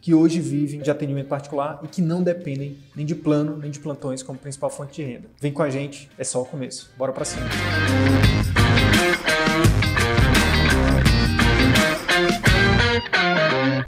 que hoje vivem de atendimento particular e que não dependem nem de plano nem de plantões como principal fonte de renda. Vem com a gente, é só o começo. Bora para cima.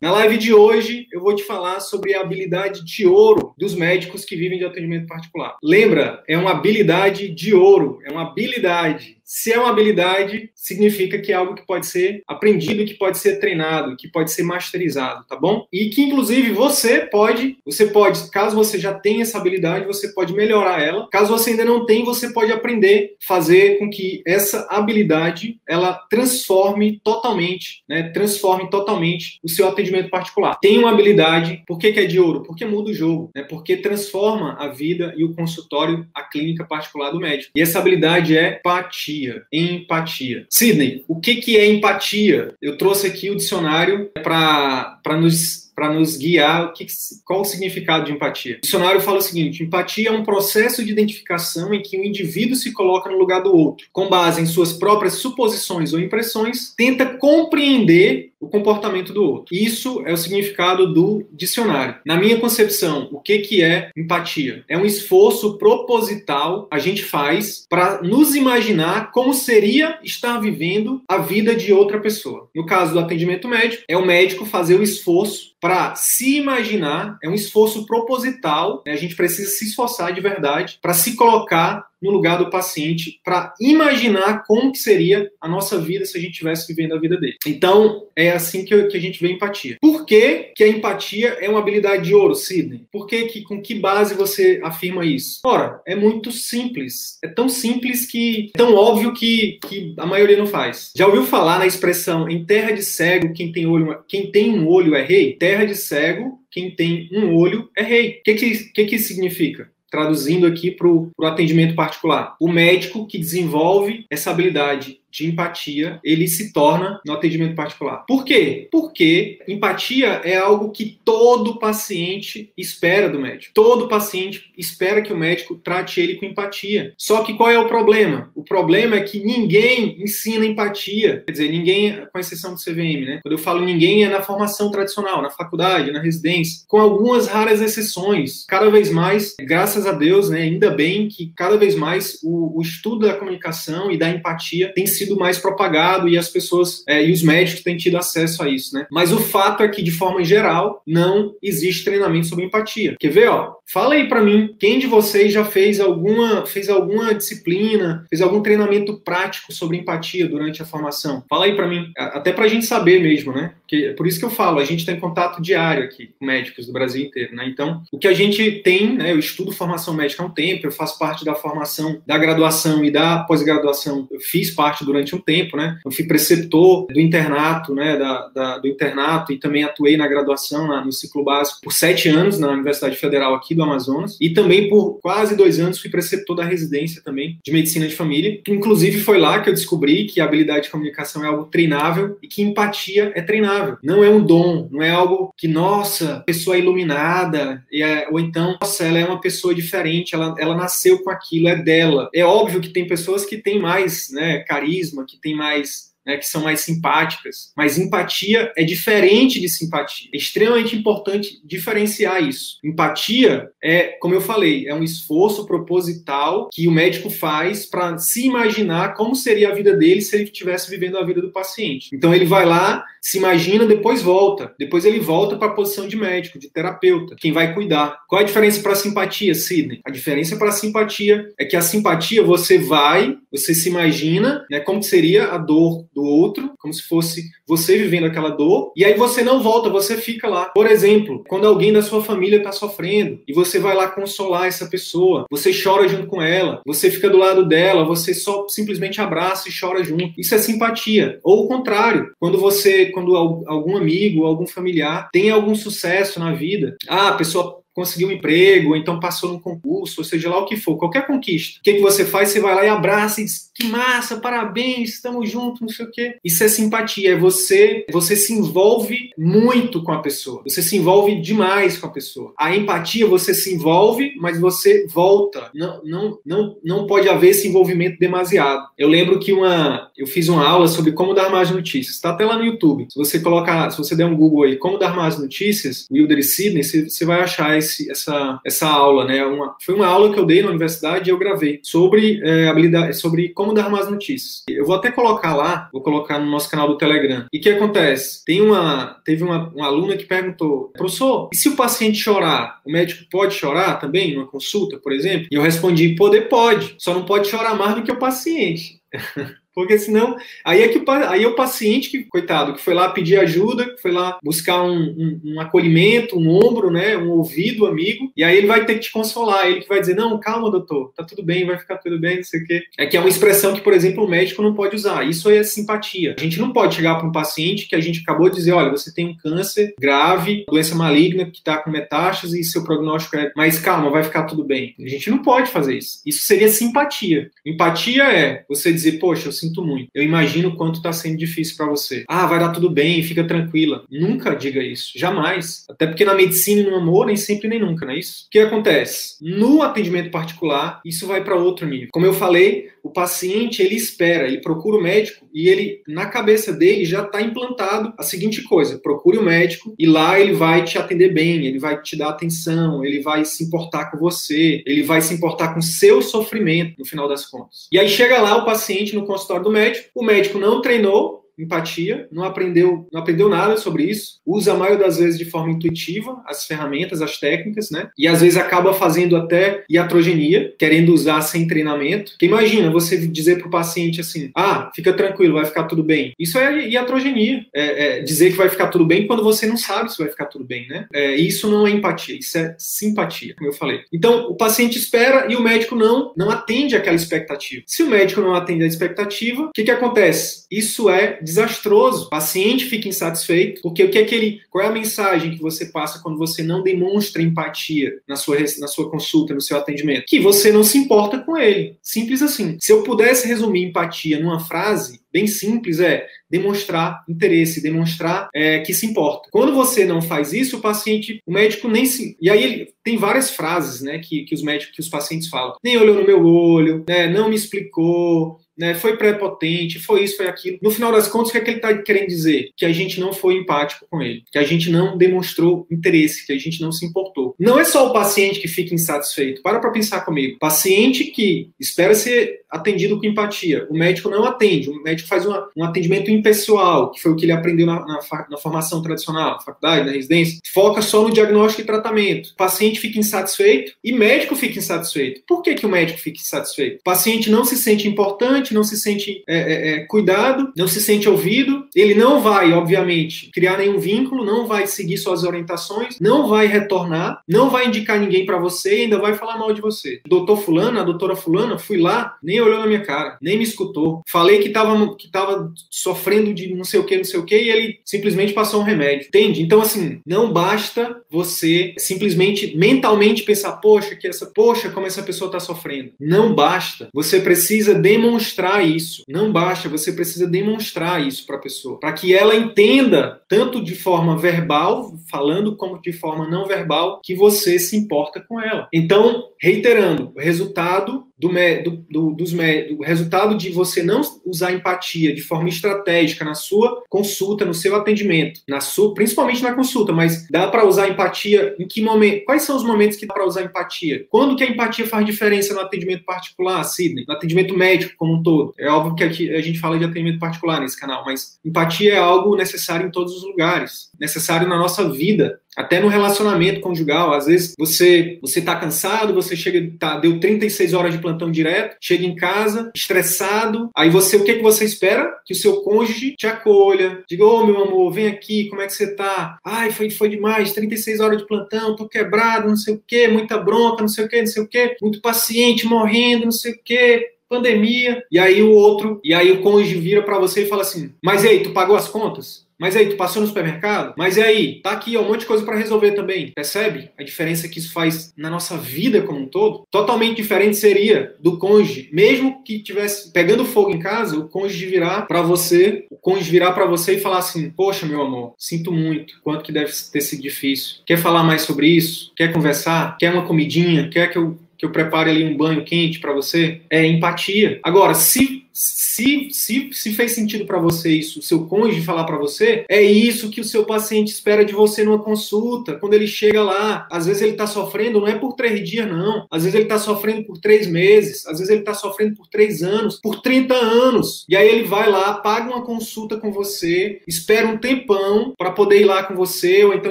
Na live de hoje, eu vou te falar sobre a habilidade de ouro dos médicos que vivem de atendimento particular. Lembra, é uma habilidade de ouro, é uma habilidade. Se é uma habilidade, significa que é algo que pode ser aprendido, que pode ser treinado, que pode ser masterizado, tá bom? E que inclusive você pode, você pode, caso você já tenha essa habilidade, você pode melhorar ela. Caso você ainda não tenha, você pode aprender, fazer com que essa habilidade ela transforme totalmente, né? Transforme totalmente o seu atendimento particular. Tem uma habilidade, por que, que é de ouro? Porque muda o jogo, né? Porque transforma a vida e o consultório, a clínica particular do médico. E essa habilidade é empatia empatia. Empatia. Sidney, o que, que é empatia? Eu trouxe aqui o dicionário para nos para nos guiar o que, qual o significado de empatia. O dicionário fala o seguinte: empatia é um processo de identificação em que o indivíduo se coloca no lugar do outro, com base em suas próprias suposições ou impressões, tenta compreender o comportamento do outro. Isso é o significado do dicionário. Na minha concepção, o que, que é empatia? É um esforço proposital a gente faz para nos imaginar como seria estar vivendo a vida de outra pessoa. No caso do atendimento médico, é o médico fazer o esforço para se imaginar, é um esforço proposital, né? a gente precisa se esforçar de verdade para se colocar no lugar do paciente para imaginar como que seria a nossa vida se a gente estivesse vivendo a vida dele. Então, é assim que, que a gente vê empatia. Por que, que a empatia é uma habilidade de ouro, Sidney? Por que, que com que base você afirma isso? Ora, é muito simples. É tão simples que é tão óbvio que, que a maioria não faz. Já ouviu falar na expressão em terra de cego, quem tem olho, quem tem um olho é rei? Terra de cego, quem tem um olho é rei. O que, que, que, que significa? traduzindo aqui para o atendimento particular. O médico que desenvolve essa habilidade de empatia, ele se torna no atendimento particular. Por quê? Porque empatia é algo que todo paciente espera do médico. Todo paciente espera que o médico trate ele com empatia. Só que qual é o problema? O problema é que ninguém ensina empatia. Quer dizer, ninguém, com exceção do CVM, né? Quando eu falo ninguém, é na formação tradicional, na faculdade, na residência, com algumas raras exceções. Cada vez mais, graças a Deus, né? Ainda bem que cada vez mais o, o estudo da comunicação e da empatia tem sido sido mais propagado e as pessoas é, e os médicos têm tido acesso a isso, né? Mas o fato é que, de forma geral, não existe treinamento sobre empatia. Quer ver, ó? Fala aí para mim, quem de vocês já fez alguma, fez alguma disciplina, fez algum treinamento prático sobre empatia durante a formação? Fala aí para mim, até para a gente saber mesmo, né? É por isso que eu falo, a gente está em contato diário aqui com médicos do Brasil inteiro, né? Então, o que a gente tem, né? Eu estudo formação médica há um tempo, eu faço parte da formação da graduação e da pós-graduação, eu fiz parte durante um tempo, né? Eu fui preceptor do internato, né? Da, da do internato e também atuei na graduação na, no ciclo básico por sete anos na Universidade Federal aqui do Amazonas. E também por quase dois anos fui preceptor da residência também de medicina de família. Inclusive foi lá que eu descobri que a habilidade de comunicação é algo treinável e que empatia é treinável. Não é um dom, não é algo que, nossa, pessoa é iluminada, é, ou então, nossa, ela é uma pessoa diferente, ela, ela nasceu com aquilo, é dela. É óbvio que tem pessoas que têm mais né, carisma, que têm mais né, que são mais simpáticas. Mas empatia é diferente de simpatia. É extremamente importante diferenciar isso. Empatia é, como eu falei, é um esforço proposital que o médico faz para se imaginar como seria a vida dele se ele estivesse vivendo a vida do paciente. Então ele vai lá, se imagina, depois volta. Depois ele volta para a posição de médico, de terapeuta, quem vai cuidar. Qual é a diferença para a simpatia, Sidney? A diferença para a simpatia é que a simpatia você vai, você se imagina, né, como seria a dor do outro, como se fosse você vivendo aquela dor, e aí você não volta, você fica lá. Por exemplo, quando alguém da sua família está sofrendo e você vai lá consolar essa pessoa, você chora junto com ela, você fica do lado dela, você só simplesmente abraça e chora junto. Isso é simpatia. Ou o contrário, quando você, quando algum amigo, algum familiar tem algum sucesso na vida, ah, a pessoa conseguiu um emprego, ou então passou num concurso, ou seja lá o que for, qualquer conquista. O que, que você faz? Você vai lá e abraça e diz, que massa, parabéns, estamos juntos, não sei o quê. Isso é simpatia, é você, você se envolve muito com a pessoa, você se envolve demais com a pessoa. A empatia, você se envolve, mas você volta. Não, não, não, não pode haver esse envolvimento demasiado. Eu lembro que uma, eu fiz uma aula sobre como dar mais notícias, está até lá no YouTube. Se você colocar, se você der um Google aí, como dar mais notícias, Wilder e Sidney, você, vai achar esse, essa, essa aula, né? Uma, foi uma aula que eu dei na universidade e eu gravei sobre é, habilidade, sobre como dar mais notícias. Eu vou até colocar lá, vou colocar no nosso canal do Telegram. E o que acontece? Tem uma, teve uma, uma aluna que perguntou, professor, e se o paciente chorar, o médico pode chorar também numa consulta, por exemplo? E eu respondi, poder pode, só não pode chorar mais do que o paciente. Porque senão, aí é que aí é o paciente que, coitado, que foi lá pedir ajuda, que foi lá buscar um, um, um, acolhimento, um ombro, né, um ouvido amigo, e aí ele vai ter que te consolar, ele que vai dizer, não, calma, doutor, tá tudo bem, vai ficar tudo bem, não sei o quê. É que é uma expressão que, por exemplo, o médico não pode usar. Isso é simpatia. A gente não pode chegar para um paciente que a gente acabou de dizer, olha, você tem um câncer grave, doença maligna que está com metástase e seu prognóstico é, mas calma, vai ficar tudo bem. A gente não pode fazer isso. Isso seria simpatia. Empatia é você dizer, poxa, eu sinto muito. Eu imagino quanto está sendo difícil para você. Ah, vai dar tudo bem, fica tranquila. Nunca diga isso, jamais. Até porque na medicina e no amor, nem sempre nem nunca, não é isso? O que acontece? No atendimento particular, isso vai para outro nível. Como eu falei, o paciente ele espera, ele procura o médico e ele na cabeça dele já está implantado a seguinte coisa: procure o médico e lá ele vai te atender bem, ele vai te dar atenção, ele vai se importar com você, ele vai se importar com seu sofrimento no final das contas. E aí chega lá o paciente no consultório do médico, o médico não treinou, empatia, não aprendeu, não aprendeu nada sobre isso, usa a maioria das vezes de forma intuitiva as ferramentas, as técnicas, né? E às vezes acaba fazendo até iatrogenia, querendo usar sem treinamento. Que imagina você dizer para o paciente assim: ah, fica tranquilo, vai ficar tudo bem. Isso é iatrogenia. É, é dizer que vai ficar tudo bem quando você não sabe se vai ficar tudo bem, né? É, isso não é empatia, isso é simpatia, como eu falei. Então, o paciente espera e o médico não, não atende aquela expectativa. Se o médico não atende a expectativa, o que, que acontece? Isso é desastroso. O paciente fica insatisfeito, porque o que é que ele, qual é a mensagem que você passa quando você não demonstra empatia na sua, na sua consulta, no seu atendimento? Que você não se importa com ele. Simples assim. Se eu pudesse resumir empatia numa frase, bem simples é demonstrar interesse, demonstrar é, que se importa. Quando você não faz isso, o paciente, o médico nem se. E aí ele tem várias frases, né, que, que os médicos, que os pacientes falam. Nem olhou no meu olho, né, não me explicou, né, foi prepotente, foi isso, foi aquilo. No final das contas, o que, é que ele está querendo dizer? Que a gente não foi empático com ele, que a gente não demonstrou interesse, que a gente não se importou. Não é só o paciente que fica insatisfeito. Para para pensar comigo. Paciente que espera ser atendido com empatia, o médico não atende, o médico faz uma, um atendimento impessoal, que foi o que ele aprendeu na, na, na formação tradicional, na faculdade, na residência, foca só no diagnóstico e tratamento. O paciente fica insatisfeito e médico fica insatisfeito. Por que, que o médico fica insatisfeito? O paciente não se sente importante, não se sente é, é, é, cuidado, não se sente ouvido, ele não vai, obviamente, criar nenhum vínculo, não vai seguir suas orientações, não vai retornar, não vai indicar ninguém para você e ainda vai falar mal de você. Doutor Fulano, a doutora Fulana, fui lá, nem olhou na minha cara, nem me escutou. Falei que estava que tava sofrendo de não sei o que, não sei o que, e ele simplesmente passou um remédio. Entende? Então, assim, não basta você simplesmente mentalmente pensar, poxa, que essa, poxa, como essa pessoa está sofrendo. Não basta. Você precisa demonstrar demonstrar isso. Não basta, você precisa demonstrar isso para a pessoa, para que ela entenda, tanto de forma verbal, falando, como de forma não verbal, que você se importa com ela. Então, reiterando, o resultado do, do, do, dos, do resultado de você não usar empatia de forma estratégica na sua consulta, no seu atendimento, na sua, principalmente na consulta, mas dá para usar empatia em que momento? Quais são os momentos que dá para usar empatia? Quando que a empatia faz diferença no atendimento particular, Sidney? No atendimento médico como um todo? É óbvio que aqui a gente fala de atendimento particular nesse canal, mas empatia é algo necessário em todos os lugares, necessário na nossa vida Até no relacionamento conjugal, às vezes você você tá cansado, você chega, tá, deu 36 horas de plantão direto, chega em casa, estressado, aí você, o que que você espera? Que o seu cônjuge te acolha, diga, ô oh, meu amor, vem aqui, como é que você tá? Ai, foi, foi demais, 36 horas de plantão, tô quebrado, não sei o quê, muita bronca, não sei o quê, não sei o quê, muito paciente, morrendo, não sei o quê, pandemia. E aí o outro, e aí o cônjuge vira para você e fala assim: Mas aí, tu pagou as contas? Mas aí, tu passou no supermercado? Mas e aí? Tá aqui, ó, um monte de coisa para resolver também. Percebe a diferença que isso faz na nossa vida como um todo? Totalmente diferente seria do cônjuge. Mesmo que tivesse pegando fogo em casa, o cônjuge virar para você, o cônjuge virar para você e falar assim: "Poxa, meu amor, sinto muito. Quanto que deve ter sido difícil. Quer falar mais sobre isso? Quer conversar? Quer uma comidinha? Quer que eu que eu prepare ali um banho quente para você? É empatia. Agora, se se, se, se fez sentido para você isso, o seu cônjuge falar para você, é isso que o seu paciente espera de você numa consulta. Quando ele chega lá, às vezes ele está sofrendo, não é por três dias, não. Às vezes ele está sofrendo por três meses, às vezes ele está sofrendo por três anos, por 30 anos. E aí ele vai lá, paga uma consulta com você, espera um tempão para poder ir lá com você, ou então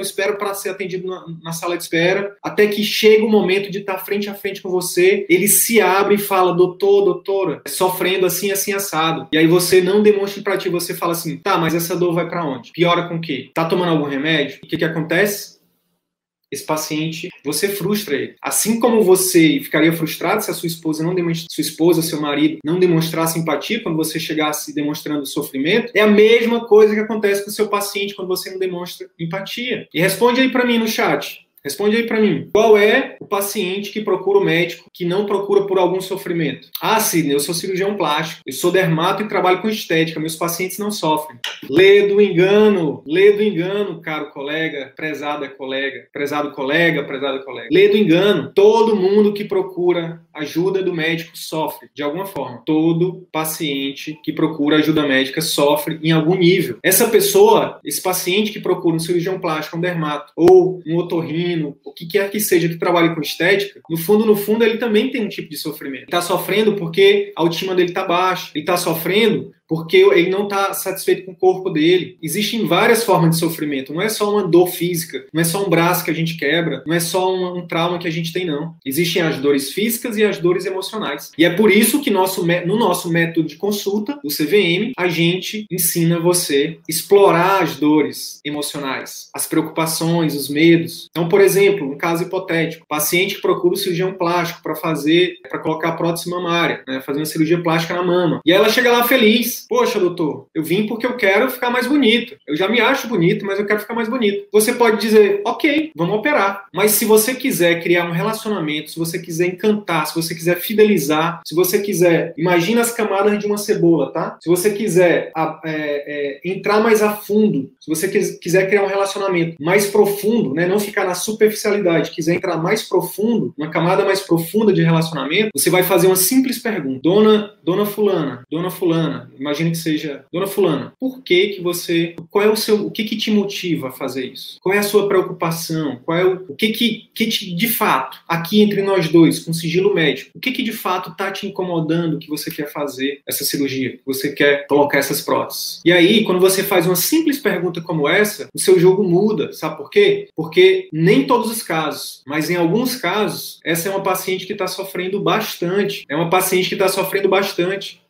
espera para ser atendido na, na, sala de espera, até que chega o momento de estar tá frente a frente com você, ele se abre e fala, doutor, doutora, sofrendo assim assim assado. E aí você não demonstra para ti, você fala assim, tá, mas essa dor vai para onde? Piora com o quê? Tá tomando algum remédio? O que que acontece? esse paciente, você frustra ele. Assim como você ficaria frustrado se a sua esposa não demonstra, sua esposa, seu marido não demonstrasse empatia quando você chegasse demonstrando sofrimento, é a mesma coisa que acontece com o seu paciente quando você não demonstra empatia. E responde aí para mim no chat. Responde aí para mim. Qual é o paciente que procura o médico que não procura por algum sofrimento? Ah, Sidney, eu sou cirurgião plástico, eu sou dermato e trabalho com estética, meus pacientes não sofrem. Lê do engano, lê do engano, caro colega, prezada colega, prezado colega, prezada colega. Lê do engano. Todo mundo que procura ajuda do médico sofre, de alguma forma. Todo paciente que procura ajuda médica sofre em algum nível. Essa pessoa, esse paciente que procura um cirurgião plástico, um dermato ou um otorrino, o que quer que seja que trabalhe com estética, no fundo, no fundo, ele também tem um tipo de sofrimento. Está sofrendo porque a autoestima dele está baixa. Ele está sofrendo porque ele não está satisfeito com o corpo dele. Existem várias formas de sofrimento. Não é só uma dor física, não é só um braço que a gente quebra, não é só um, um trauma que a gente tem, não. Existem as dores físicas e as dores emocionais. E é por isso que nosso, no nosso método de consulta, o CVM, a gente ensina você explorar as dores emocionais, as preocupações, os medos. Então, por exemplo, um caso hipotético, paciente que procura o cirurgião plástico para fazer, para colocar prótese mamária, né, fazer uma cirurgia plástica na mama. E ela chega lá feliz, Poxa, doutor, eu vim porque eu quero ficar mais bonito. Eu já me acho bonito, mas eu quero ficar mais bonito. Você pode dizer, ok, vamos operar. Mas se você quiser criar um relacionamento, se você quiser encantar, se você quiser fidelizar, se você quiser, imagina as camadas de uma cebola, tá? Se você quiser é, é, entrar mais a fundo, se você quiser criar um relacionamento mais profundo, né, não ficar na superficialidade, quiser entrar mais profundo, uma camada mais profunda de relacionamento, você vai fazer uma simples pergunta. Dona, dona fulana, dona fulana, imagine que seja, dona fulana, por que que você, qual é o seu, o que que te motiva a fazer isso? Qual é a sua preocupação? Qual é o, o que que, que te, de fato, aqui entre nós dois, com sigilo médico, o que que de fato está te incomodando que você quer fazer essa cirurgia, que você quer colocar essas próteses? E aí, quando você faz uma simples pergunta como essa, o seu jogo muda, sabe por quê? Porque nem todos os casos, mas em alguns casos, essa é uma paciente que está sofrendo bastante, é uma paciente que está sofrendo bastante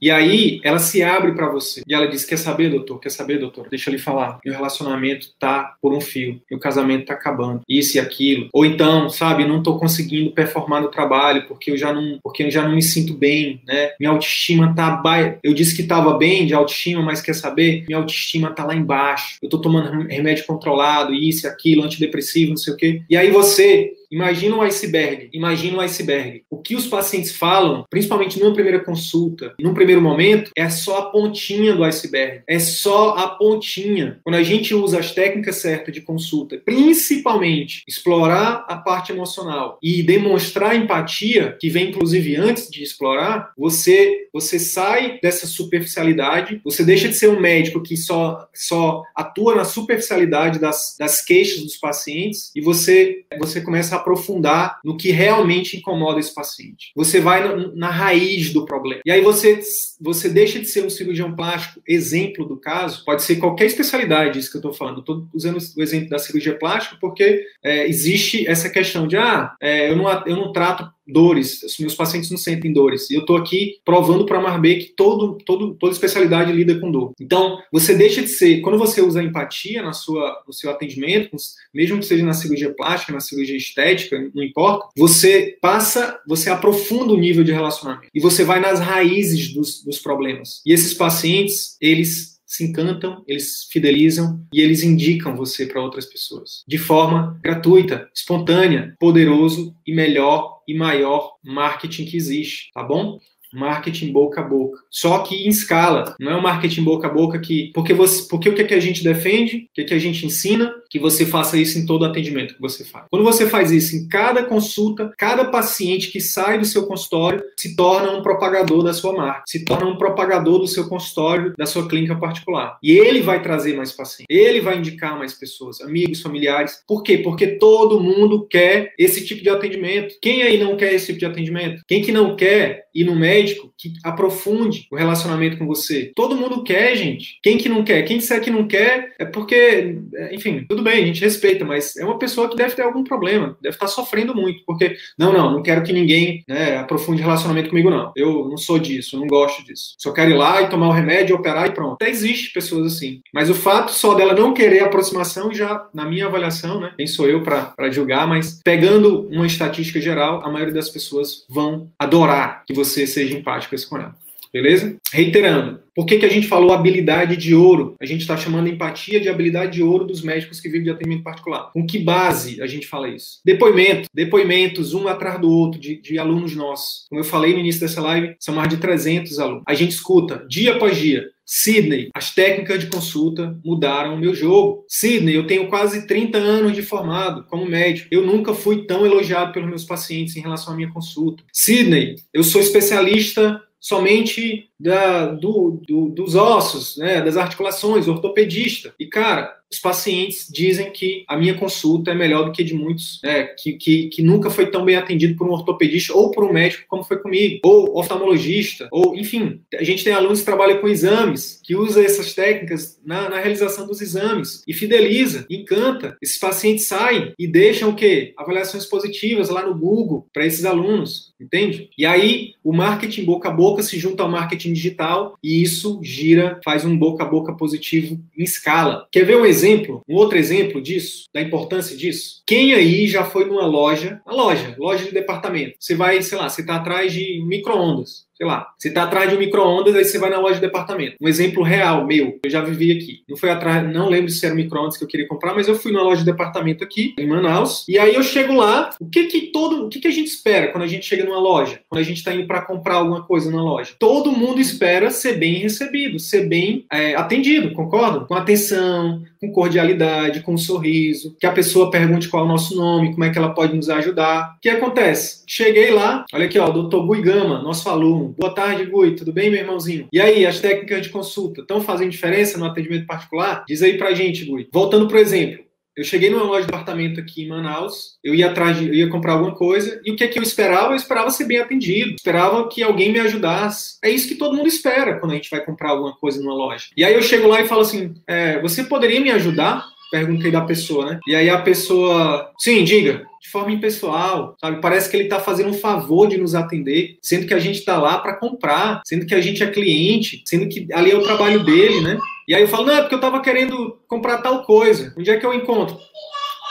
e aí ela se abre para você. E ela diz: Quer saber, doutor? Quer saber, doutor? Deixa eu lhe falar. Meu relacionamento tá por um fio. Meu casamento tá acabando. Isso e aquilo. Ou então, sabe, não tô conseguindo performar no trabalho porque eu já não, porque eu já não me sinto bem, né? Minha autoestima tá baixa. Eu disse que tava bem de autoestima, mas quer saber? Minha autoestima tá lá embaixo. Eu tô tomando remédio controlado, isso e aquilo, antidepressivo, não sei o quê. E aí você Imagina um iceberg, imagina um iceberg. O que os pacientes falam, principalmente numa primeira consulta, num primeiro momento, é só a pontinha do iceberg. É só a pontinha. Quando a gente usa as técnicas certas de consulta, principalmente explorar a parte emocional e demonstrar empatia, que vem inclusive antes de explorar, você você sai dessa superficialidade, você deixa de ser um médico que só só atua na superficialidade das, das queixas dos pacientes e você você começa a aprofundar no que realmente incomoda esse paciente. Você vai na, na raiz do problema. E aí você, você deixa de ser um cirurgião plástico, exemplo do caso, pode ser qualquer especialidade, isso que eu estou falando. Estou usando o exemplo da cirurgia plástica porque é, existe essa questão de, ah, é, eu, não, eu não trato dores, os meus pacientes não sentem dores. E eu estou aqui provando para a Marbê que todo, todo, toda especialidade lida com dor. Então, você deixa de ser, quando você usa empatia na sua, no seu atendimento, mesmo que seja na cirurgia plástica, na cirurgia estética, não importa, você passa, você aprofunda o nível de relacionamento. E você vai nas raízes dos, dos problemas. E esses pacientes, eles se encantam, eles fidelizam e eles indicam você para outras pessoas de forma gratuita, espontânea, poderoso e melhor e maior marketing que existe, tá bom? Marketing boca a boca. Só que em escala, não é um marketing boca a boca que. Porque, você, porque o que, é que a gente defende, o que, é que a gente ensina, que você faça isso em todo atendimento que você faz. Quando você faz isso em cada consulta, cada paciente que sai do seu consultório se torna um propagador da sua marca, se torna um propagador do seu consultório, da sua clínica particular. E ele vai trazer mais pacientes, ele vai indicar mais pessoas, amigos, familiares. Por quê? Porque todo mundo quer esse tipo de atendimento. Quem aí não quer esse tipo de atendimento? Quem que não quer ir no médico? Médico que aprofunde o relacionamento com você. Todo mundo quer, gente. Quem que não quer? Quem disser que não quer é porque, enfim, tudo bem, a gente respeita, mas é uma pessoa que deve ter algum problema, deve estar sofrendo muito, porque, não, não, não quero que ninguém né, aprofunde relacionamento comigo, não. Eu não sou disso, não gosto disso. Só quero ir lá e tomar o remédio, operar e pronto. Até existe pessoas assim. Mas o fato só dela não querer aproximação, já, na minha avaliação, né, quem sou eu para julgar, mas pegando uma estatística geral, a maioria das pessoas vão adorar que você seja empáticas com ela. Beleza? Reiterando, por que, que a gente falou habilidade de ouro? A gente está chamando empatia de habilidade de ouro dos médicos que vivem de atendimento particular. Com que base a gente fala isso? Depoimento, depoimentos um atrás do outro de, de alunos nossos. Como eu falei no início dessa live, são mais de 300 alunos. A gente escuta dia após dia Sidney, as técnicas de consulta mudaram o meu jogo. Sidney, eu tenho quase 30 anos de formado como médico. Eu nunca fui tão elogiado pelos meus pacientes em relação à minha consulta. Sidney, eu sou especialista somente da, do, do, dos ossos, né, das articulações, ortopedista. E, cara, os pacientes dizem que a minha consulta é melhor do que de muitos, né, que, que, que nunca foi tão bem atendido por um ortopedista ou por um médico como foi comigo, ou oftalmologista, ou enfim, a gente tem alunos que trabalham com exames, que usa essas técnicas na, na realização dos exames e fideliza, encanta. Esses pacientes saem e deixam o quê? Avaliações positivas lá no Google para esses alunos, entende? E aí o marketing boca a boca se junta ao marketing digital e isso gira, faz um boca a boca positivo em escala. Quer ver um exemplo? um outro exemplo disso, da importância disso? Quem aí já foi numa loja, uma loja, loja de departamento? Você vai, sei lá, você está atrás de micro-ondas sei lá, você está atrás de um micro-ondas, aí você vai na loja de departamento. Um exemplo real meu, eu já vivi aqui. Não foi atrás, não lembro se era micro-ondas que eu queria comprar, mas eu fui na loja de departamento aqui, em Manaus, e aí eu chego lá, o que que todo, o que que a gente espera quando a gente chega numa loja? Quando a gente está indo para comprar alguma coisa na loja? Todo mundo espera ser bem recebido, ser bem é, atendido, concorda? Com atenção, com cordialidade, com um sorriso, que a pessoa pergunte qual é o nosso nome, como é que ela pode nos ajudar. O que acontece? Cheguei lá, olha aqui, ó, doutor Guigama, nosso aluno, Boa tarde, Gui. Tudo bem, meu irmãozinho? E aí, as técnicas de consulta estão fazendo diferença no atendimento particular? Diz aí pra gente, Gui. Voltando pro exemplo. Eu cheguei numa loja de apartamento aqui em Manaus, eu ia atrás de, eu ia comprar alguma coisa, e o que é que eu esperava? Eu esperava ser bem atendido, esperava que alguém me ajudasse. É isso que todo mundo espera quando a gente vai comprar alguma coisa numa loja. E aí eu chego lá e falo assim: é, você poderia me ajudar? Perguntei da pessoa, né? E aí a pessoa, sim, diga de forma impessoal, sabe? Parece que ele está fazendo um favor de nos atender, sendo que a gente está lá para comprar, sendo que a gente é cliente, sendo que ali é o trabalho dele, né? E aí eu falo, não, é porque eu estava querendo comprar tal coisa. Onde é que eu encontro?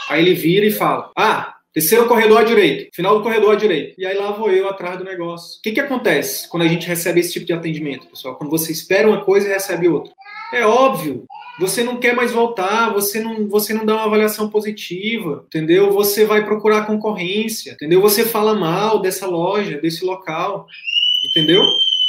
Aí ele vira e fala, ah, Terceiro corredor à direita, final do corredor à direita. E aí lá vou eu atrás do negócio. O que, que acontece quando a gente recebe esse tipo de atendimento, pessoal? Quando você espera uma coisa e recebe outra. É óbvio você não quer mais voltar, você não, você não dá uma avaliação positiva, entendeu? Você vai procurar concorrência, entendeu? Você fala mal dessa loja, desse local, entendeu?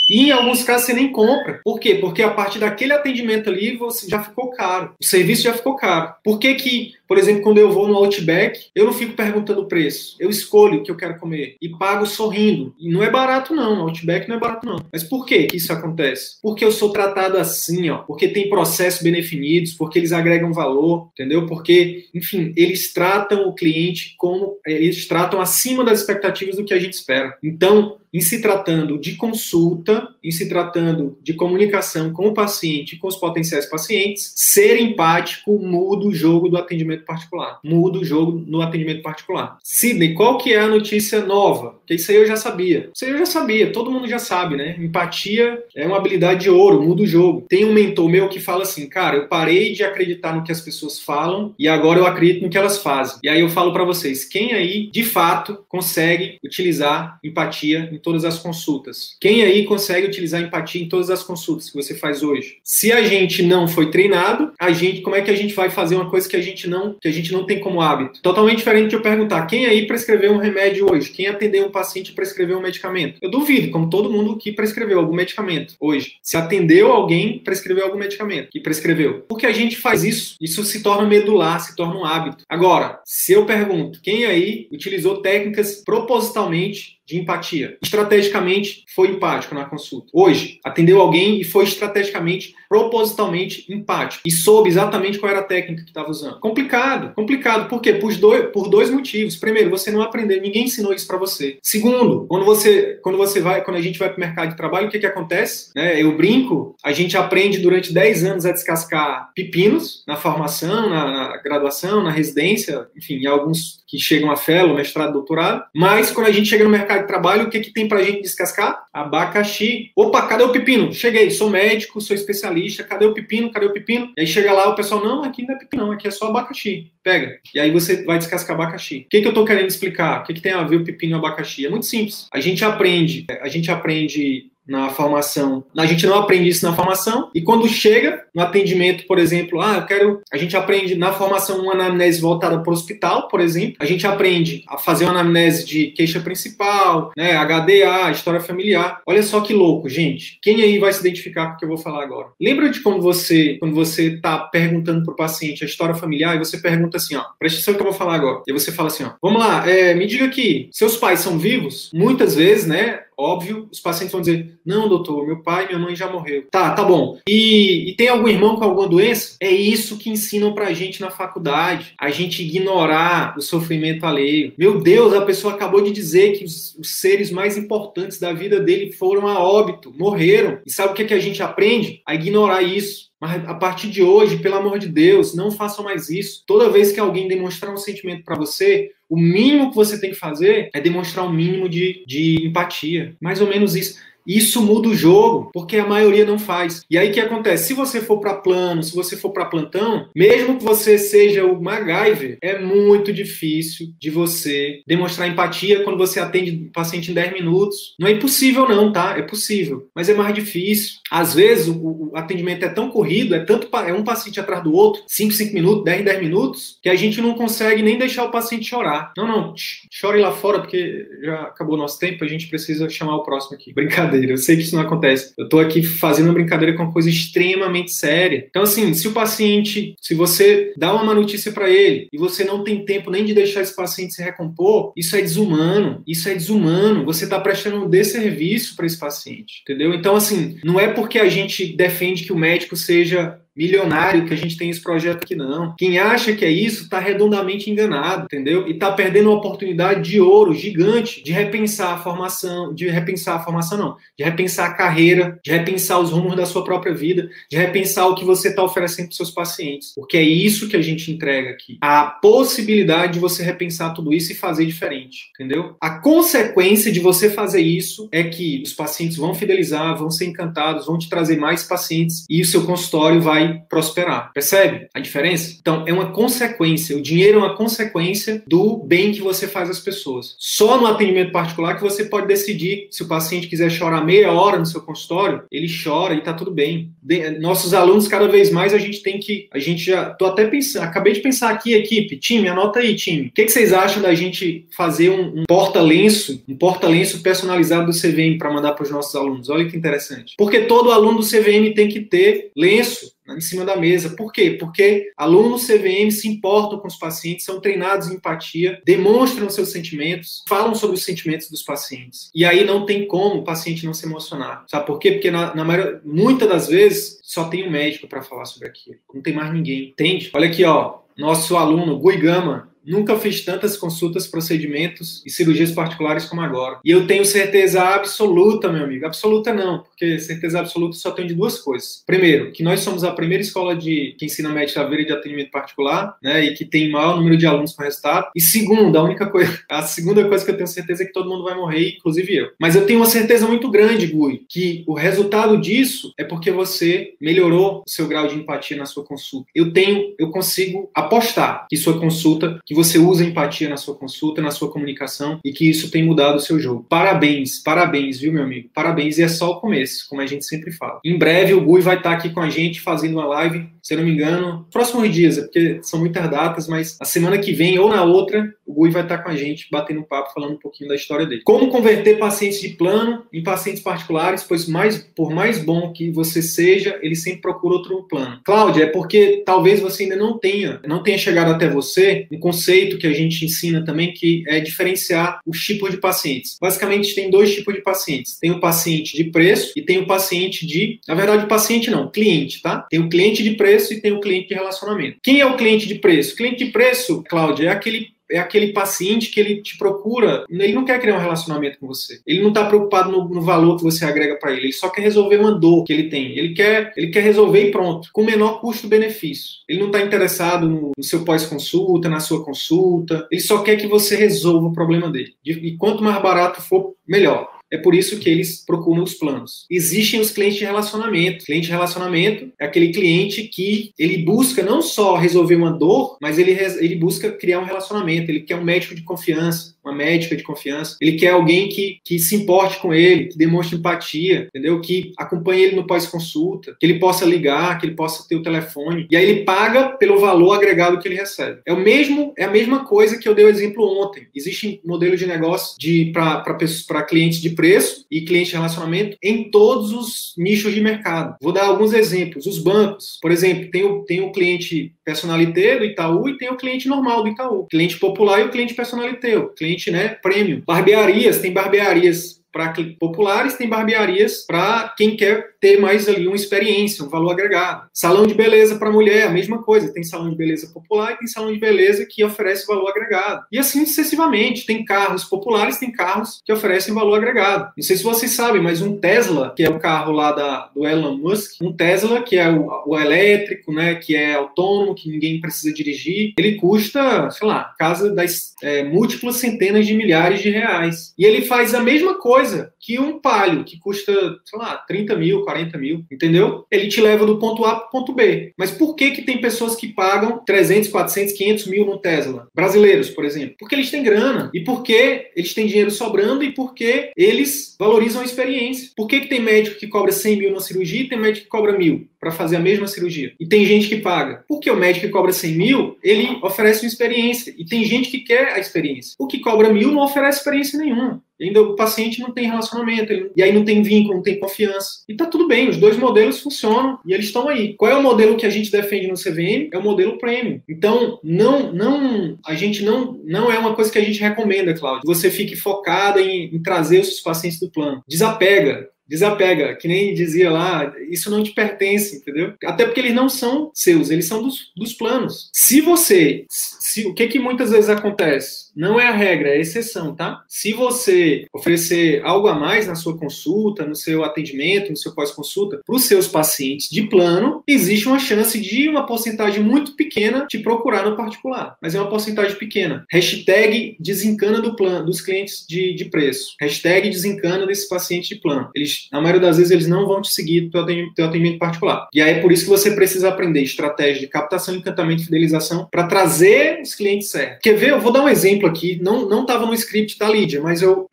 E em alguns casos você nem compra. Por quê? Porque a partir daquele atendimento ali você já ficou caro. O serviço já ficou caro. Por que que Por exemplo, quando eu vou no Outback, eu não fico perguntando o preço. Eu escolho o que eu quero comer e pago sorrindo. E não é barato, não. Outback não é barato, não. Mas por que isso acontece? Porque eu sou tratado assim, ó. Porque tem processos bem definidos, porque eles agregam valor, entendeu? Porque, enfim, eles tratam o cliente como. Eles tratam acima das expectativas do que a gente espera. Então, em se tratando de consulta, em se tratando de comunicação com o paciente, com os potenciais pacientes, ser empático muda o jogo do atendimento particular. Muda o jogo no atendimento particular. Sidney, qual que é a notícia nova? Porque isso aí eu já sabia. Isso aí eu já sabia, todo mundo já sabe, né? Empatia é uma habilidade de ouro, muda o jogo. Tem um mentor meu que fala assim, cara, eu parei de acreditar no que as pessoas falam e agora eu acredito no que elas fazem. E aí eu falo para vocês, quem aí de fato consegue utilizar empatia em todas as consultas. Quem aí consegue utilizar empatia em todas as consultas que você faz hoje? Se a gente não foi treinado, a gente, como é que a gente vai fazer uma coisa que a gente não, que a gente não tem como hábito? Totalmente diferente de eu perguntar, quem aí prescreveu um remédio hoje? Quem atendeu um paciente e prescreveu um medicamento? Eu duvido, como todo mundo que prescreveu algum medicamento hoje. Se atendeu alguém, prescreveu algum medicamento e prescreveu. Porque a gente faz isso, isso se torna medular, se torna um hábito. Agora, se eu pergunto, quem aí utilizou técnicas propositalmente de empatia. Estrategicamente foi empático na consulta. Hoje, atendeu alguém e foi estrategicamente, propositalmente empático. E soube exatamente qual era a técnica que estava usando. Complicado, complicado. Por quê? Por dois, por dois motivos. Primeiro, você não aprendeu, ninguém ensinou isso para você. Segundo, quando você, quando você vai, quando a gente vai para o mercado de trabalho, o que, que acontece? Né? Eu brinco, a gente aprende durante 10 anos a descascar pepinos na formação, na, na graduação, na residência, enfim, em alguns que chegam a fellow, mestrado, doutorado. Mas quando a gente chega no mercado de trabalho, o que, que tem pra gente descascar? Abacaxi. Opa, cadê o pepino? Cheguei, sou médico, sou especialista, cadê o pepino? Cadê o pepino? E aí chega lá, o pessoal, não, aqui não é pepino, não, aqui é só abacaxi. Pega. E aí você vai descascar abacaxi. O que, que eu tô querendo explicar? O que, que tem a ver o pepino e o abacaxi? É muito simples. A gente aprende, a gente aprende na formação. A gente não aprende isso na formação e quando chega no atendimento, por exemplo, ah, eu quero, a gente aprende na formação uma anamnese voltada para o hospital, por exemplo, a gente aprende a fazer uma anamnese de queixa principal, né, HDA, história familiar. Olha só que louco, gente. Quem aí vai se identificar com o que eu vou falar agora? Lembra de quando você, quando você tá perguntando pro paciente a história familiar e você pergunta assim, ó, presta atenção que eu vou falar agora. E você fala assim, ó, vamos lá, é, me diga aqui, seus pais são vivos? Muitas vezes, né, Óbvio, os pacientes vão dizer: não, doutor, meu pai e minha mãe já morreu. Tá, tá bom. E, e tem algum irmão com alguma doença? É isso que ensinam pra gente na faculdade. A gente ignorar o sofrimento alheio. Meu Deus, a pessoa acabou de dizer que os, os seres mais importantes da vida dele foram a óbito, morreram. E sabe o que, é que a gente aprende? A ignorar isso. Mas a partir de hoje, pelo amor de Deus, não façam mais isso. Toda vez que alguém demonstrar um sentimento para você, o mínimo que você tem que fazer é demonstrar um mínimo de, de empatia. Mais ou menos isso. Isso muda o jogo, porque a maioria não faz. E aí o que acontece? Se você for para plano, se você for para plantão, mesmo que você seja o MacGyver, é muito difícil de você demonstrar empatia quando você atende o paciente em 10 minutos. Não é impossível não, tá? É possível, mas é mais difícil. Às vezes o, o atendimento é tão corrido, é tanto é um paciente atrás do outro, 5, 5 minutos, 10, 10 minutos, que a gente não consegue nem deixar o paciente chorar. Não, não, chore lá fora porque já acabou o nosso tempo, a gente precisa chamar o próximo aqui. Brincadeira brincadeira. Eu sei que isso não acontece. Eu estou aqui fazendo uma brincadeira com uma coisa extremamente séria. Então, assim, se o paciente, se você dá uma má notícia para ele e você não tem tempo nem de deixar esse paciente se recompor, isso é desumano. Isso é desumano. Você está prestando um desserviço para esse paciente, entendeu? Então, assim, não é porque a gente defende que o médico seja milionário que a gente tem esse projeto aqui, não. Quem acha que é isso está redondamente enganado, entendeu? E está perdendo uma oportunidade de ouro gigante de repensar a formação, de repensar a formação, não, de repensar a carreira, de repensar os rumos da sua própria vida, de repensar o que você está oferecendo para seus pacientes. Porque é isso que a gente entrega aqui. A possibilidade de você repensar tudo isso e fazer diferente, entendeu? A consequência de você fazer isso é que os pacientes vão fidelizar, vão ser encantados, vão te trazer mais pacientes e o seu consultório vai vai prosperar. Percebe a diferença? Então, é uma consequência. O dinheiro é uma consequência do bem que você faz às pessoas. Só no atendimento particular que você pode decidir se o paciente quiser chorar meia hora no seu consultório, ele chora e tá tudo bem. De, nossos alunos, cada vez mais, a gente tem que. A gente já. Tô até pensando. Acabei de pensar aqui, equipe. Time, anota aí, time. O que, que vocês acham da gente fazer um, um porta-lenço, um porta-lenço personalizado do CVM para mandar para os nossos alunos? Olha que interessante. Porque todo aluno do CVM tem que ter lenço em cima da mesa. Por quê? Porque alunos CVM se importam com os pacientes, são treinados em empatia, demonstram seus sentimentos, falam sobre os sentimentos dos pacientes. E aí não tem como o paciente não se emocionar. Sabe por quê? Porque na, na maioria, muitas das vezes só tem um médico para falar sobre aquilo. Não tem mais ninguém. Entende? Olha aqui, ó. Nosso aluno, Gui Gama, Nunca fiz tantas consultas, procedimentos e cirurgias particulares como agora. E eu tenho certeza absoluta, meu amigo. Absoluta não, porque certeza absoluta só tem de duas coisas. Primeiro, que nós somos a primeira escola de que ensina médica de atendimento particular, né, e que tem maior número de alunos com resultado. E segundo, a única coisa, a segunda coisa que eu tenho certeza é que todo mundo vai morrer, inclusive eu. Mas eu tenho uma certeza muito grande, Gui, que o resultado disso é porque você melhorou o seu grau de empatia na sua consulta. Eu tenho, eu consigo apostar que sua consulta, que que você usa empatia na sua consulta, na sua comunicação e que isso tem mudado o seu jogo. Parabéns, parabéns, viu, meu amigo? Parabéns, e é só o começo, como a gente sempre fala. Em breve, o Gui vai estar aqui com a gente fazendo uma live, se não me engano, próximos dias, é porque são muitas datas, mas a semana que vem ou na outra, o Gui vai estar com a gente, batendo papo, falando um pouquinho da história dele. Como converter pacientes de plano em pacientes particulares, pois mais, por mais bom que você seja, ele sempre procura outro plano. Cláudia, é porque talvez você ainda não tenha, não tenha chegado até você um conceito conceito que a gente ensina também, que é diferenciar os tipos de pacientes. Basicamente, tem dois tipos de pacientes. Tem o paciente de preço e tem o paciente de... Na verdade, paciente não, cliente, tá? Tem o cliente de preço e tem o cliente de relacionamento. Quem é o cliente de preço? Cliente de preço, Cláudia, é aquele é aquele paciente que ele te procura, ele não quer criar um relacionamento com você. Ele não está preocupado no, no, valor que você agrega para ele, ele só quer resolver uma dor que ele tem. Ele quer, ele quer resolver e pronto, com o menor custo-benefício. Ele não está interessado no, no seu pós-consulta, na sua consulta. Ele só quer que você resolva o problema dele. E quanto mais barato for, melhor. É por isso que eles procuram os planos. Existem os clientes de relacionamento. Cliente de relacionamento é aquele cliente que ele busca não só resolver uma dor, mas ele, ele busca criar um relacionamento. Ele quer um médico de confiança, uma médica de confiança. Ele quer alguém que, que se importe com ele, que demonstre empatia, entendeu? Que acompanhe ele no pós-consulta, que ele possa ligar, que ele possa ter o telefone. E aí ele paga pelo valor agregado que ele recebe. É o mesmo, é a mesma coisa que eu dei o exemplo ontem. Existe modelo de negócio de para clientes de preço e cliente de relacionamento em todos os nichos de mercado. Vou dar alguns exemplos. Os bancos, por exemplo, tem o, tem o cliente personalité do Itaú e tem o cliente normal do Itaú. Cliente popular e o cliente personalité, o cliente né, premium. Barbearias, tem barbearias para populares, tem barbearias para quem quer ter mais ali uma experiência, um valor agregado. Salão de beleza para mulher, a mesma coisa. Tem salão de beleza popular e tem salão de beleza que oferece valor agregado. E assim sucessivamente. Tem carros populares, tem carros que oferecem valor agregado. Não sei se vocês sabem, mas um Tesla, que é o carro lá da, do Elon Musk, um Tesla, que é o, o elétrico, né, que é autônomo, que ninguém precisa dirigir, ele custa, sei lá, casa das é, múltiplas centenas de milhares de reais. E ele faz a mesma coisa que um palio, que custa, sei lá, 30 mil, 40 mil, entendeu? Ele te leva do ponto A para o ponto B. Mas por que que tem pessoas que pagam 300, 400, 500 mil no Tesla? Brasileiros, por exemplo. Porque eles têm grana. E porque eles têm dinheiro sobrando e porque eles valorizam a experiência. Por que que tem médico que cobra 100 mil na cirurgia e tem médico que cobra mil? para fazer a mesma cirurgia. E tem gente que paga. Porque o médico que cobra 100 mil, ele oferece uma experiência. E tem gente que quer a experiência. O que cobra mil não oferece experiência nenhuma. Ainda o paciente não tem relacionamento, ele, e aí não tem vínculo, não tem confiança. E tá tudo bem, os dois modelos funcionam e eles estão aí. Qual é o modelo que a gente defende no CVM? É o modelo premium. Então, não, não, a gente não, não é uma coisa que a gente recomenda, Cláudio. Você fique focada em, em trazer os pacientes do plano. Desapega, desapega, que nem dizia lá, isso não te pertence, entendeu? Até porque eles não são seus, eles são dos, dos planos. Se você, se, o que que muitas vezes acontece? Não é a regra, é a exceção, tá? Se você oferecer algo a mais na sua consulta, no seu atendimento, no seu pós-consulta, para os seus pacientes de plano, existe uma chance de uma porcentagem muito pequena te procurar no particular. Mas é uma porcentagem pequena. Hashtag desencana do plano, dos clientes de, de preço. Hashtag desencana desse paciente de plano. Eles, na maioria das vezes, eles não vão te seguir do atendimento, teu atendimento particular. E aí é por isso que você precisa aprender estratégia de captação, encantamento e fidelização para trazer clientes certos. Quer ver? Eu vou dar um exemplo aqui. Não não estava no script da Lídia, mas eu